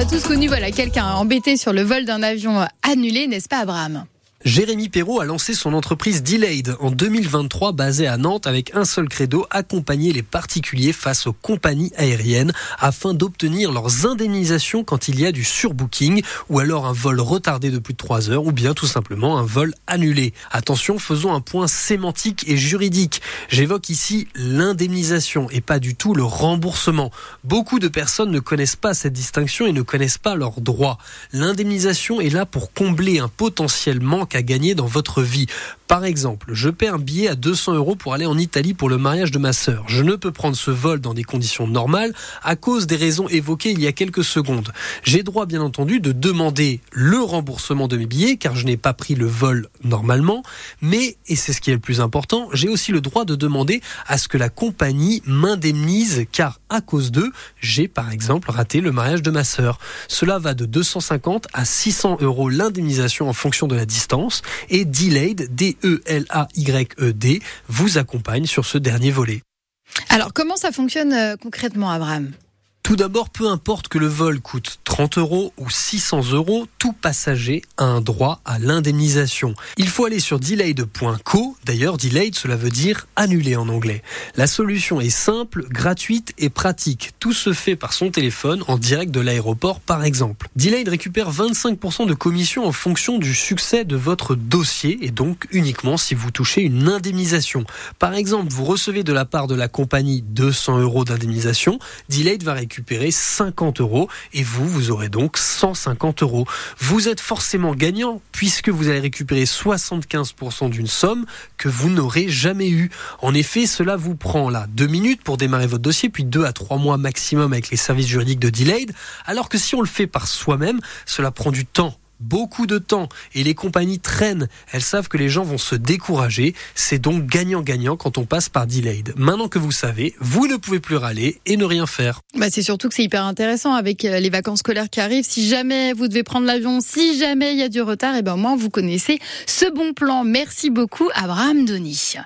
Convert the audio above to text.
a tous connu voilà, quelqu'un embêté sur le vol d'un avion annulé, n'est-ce pas Abraham? Jérémy Perrault a lancé son entreprise Delayed en 2023 basée à Nantes avec un seul credo, accompagner les particuliers face aux compagnies aériennes afin d'obtenir leurs indemnisations quand il y a du surbooking ou alors un vol retardé de plus de 3 heures ou bien tout simplement un vol annulé. Attention, faisons un point sémantique et juridique. J'évoque ici l'indemnisation et pas du tout le remboursement. Beaucoup de personnes ne connaissent pas cette distinction et ne connaissent pas leurs droits. L'indemnisation est là pour combler un potentiel manque à gagner dans votre vie. Par exemple, je paie un billet à 200 euros pour aller en Italie pour le mariage de ma sœur. Je ne peux prendre ce vol dans des conditions normales à cause des raisons évoquées il y a quelques secondes. J'ai droit, bien entendu, de demander le remboursement de mes billets car je n'ai pas pris le vol normalement. Mais, et c'est ce qui est le plus important, j'ai aussi le droit de demander à ce que la compagnie m'indemnise car à cause d'eux, j'ai par exemple raté le mariage de ma sœur. Cela va de 250 à 600 euros l'indemnisation en fonction de la distance et Delayed, D E-L-A-Y-E-D, vous accompagne sur ce dernier volet. Alors, comment ça fonctionne euh, concrètement, Abraham? Tout d'abord, peu importe que le vol coûte 30 euros ou 600 euros, tout passager a un droit à l'indemnisation. Il faut aller sur delayed.co. D'ailleurs, delayed, cela veut dire annulé en anglais. La solution est simple, gratuite et pratique. Tout se fait par son téléphone en direct de l'aéroport, par exemple. Delayed récupère 25% de commission en fonction du succès de votre dossier et donc uniquement si vous touchez une indemnisation. Par exemple, vous recevez de la part de la compagnie 200 euros d'indemnisation. Delayed va récupérer récupérer 50 euros et vous, vous aurez donc 150 euros. Vous êtes forcément gagnant puisque vous allez récupérer 75% d'une somme que vous n'aurez jamais eue. En effet, cela vous prend là deux minutes pour démarrer votre dossier, puis deux à trois mois maximum avec les services juridiques de Delayed, alors que si on le fait par soi-même, cela prend du temps beaucoup de temps et les compagnies traînent. Elles savent que les gens vont se décourager. C'est donc gagnant-gagnant quand on passe par Delayed. Maintenant que vous savez, vous ne pouvez plus râler et ne rien faire. Bah c'est surtout que c'est hyper intéressant avec euh, les vacances scolaires qui arrivent. Si jamais vous devez prendre l'avion, si jamais il y a du retard, et eh ben au moins vous connaissez ce bon plan. Merci beaucoup Abraham Denis.